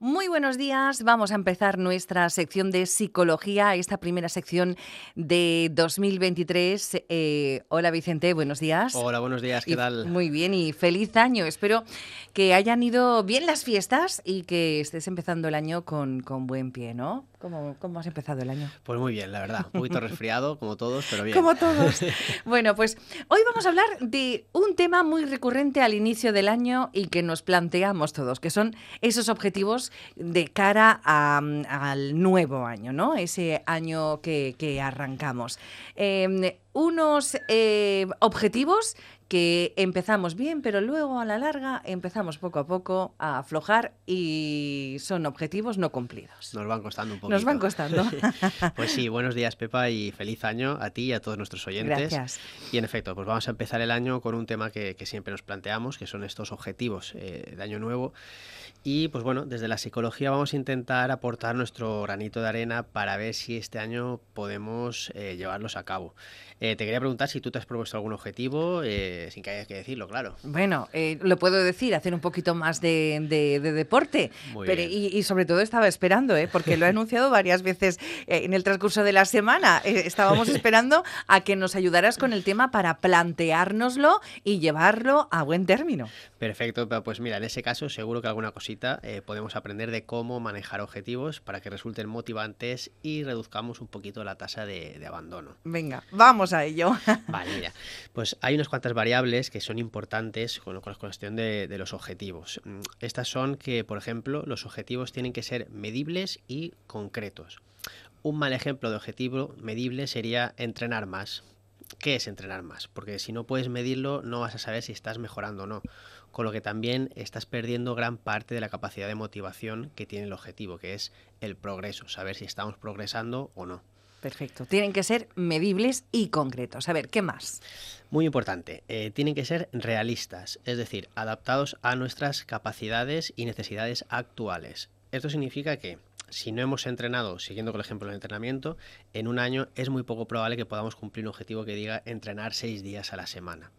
Muy buenos días. Vamos a empezar nuestra sección de psicología, esta primera sección de 2023. Eh, hola Vicente, buenos días. Hola, buenos días, ¿qué tal? Muy bien y feliz año. Espero que hayan ido bien las fiestas y que estés empezando el año con, con buen pie, ¿no? ¿Cómo, ¿Cómo, has empezado el año? Pues muy bien, la verdad. Un poquito resfriado, como todos, pero bien. Como todos. Bueno, pues hoy vamos a hablar de un tema muy recurrente al inicio del año y que nos planteamos todos, que son esos objetivos de cara al nuevo año, ¿no? Ese año que, arrancamos. Em, unos eh, objetivos que empezamos bien, pero luego a la larga empezamos poco a poco a aflojar y son objetivos no cumplidos. Nos van costando un poco. Nos van costando. pues sí, buenos días Pepa y feliz año a ti y a todos nuestros oyentes. Gracias. Y en efecto, pues vamos a empezar el año con un tema que, siempre nos planteamos, que son estos objetivos eh, de año nuevo. Y pues bueno, desde la psicología vamos a intentar aportar nuestro granito de arena para ver si este año podemos eh, llevarlos a cabo. Eh, te quería preguntar si tú te has propuesto algún objetivo, eh, sin que haya que decirlo, claro. Bueno, lo puedo decir, hacer un poquito más de, deporte. pero, y, sobre todo estaba esperando, porque lo he anunciado varias veces en el transcurso de la semana. estábamos esperando a que nos ayudaras con el tema para planteárnoslo y llevarlo a buen término. Perfecto, pues mira, en ese caso seguro que alguna cosita eh, podemos aprender de cómo manejar objetivos para que resulten motivantes y reduzcamos un poquito la tasa de, abandono. Venga, vamos a ello. Vale, mira, pues hay unas cuantas variables que son importantes con, la cuestión de, de los objetivos. Mm, estas son que, por ejemplo, los objetivos tienen que ser medibles y concretos. Un mal ejemplo de objetivo medible sería entrenar más. ¿Qué es entrenar más? Porque si no puedes medirlo, no vas a saber si estás mejorando o no con lo que también estás perdiendo gran parte de la capacidad de motivación que tiene el objetivo, que es el progreso, saber si estamos progresando o no. Perfecto. Tienen que ser medibles y concretos. A ver, ¿qué más? Muy importante, eh, tienen que ser realistas, es decir, adaptados a nuestras capacidades y necesidades actuales. Esto significa que si no hemos entrenado, siguiendo con el ejemplo del entrenamiento, en un año es muy poco probable que podamos cumplir un objetivo que diga entrenar seis días a la semana.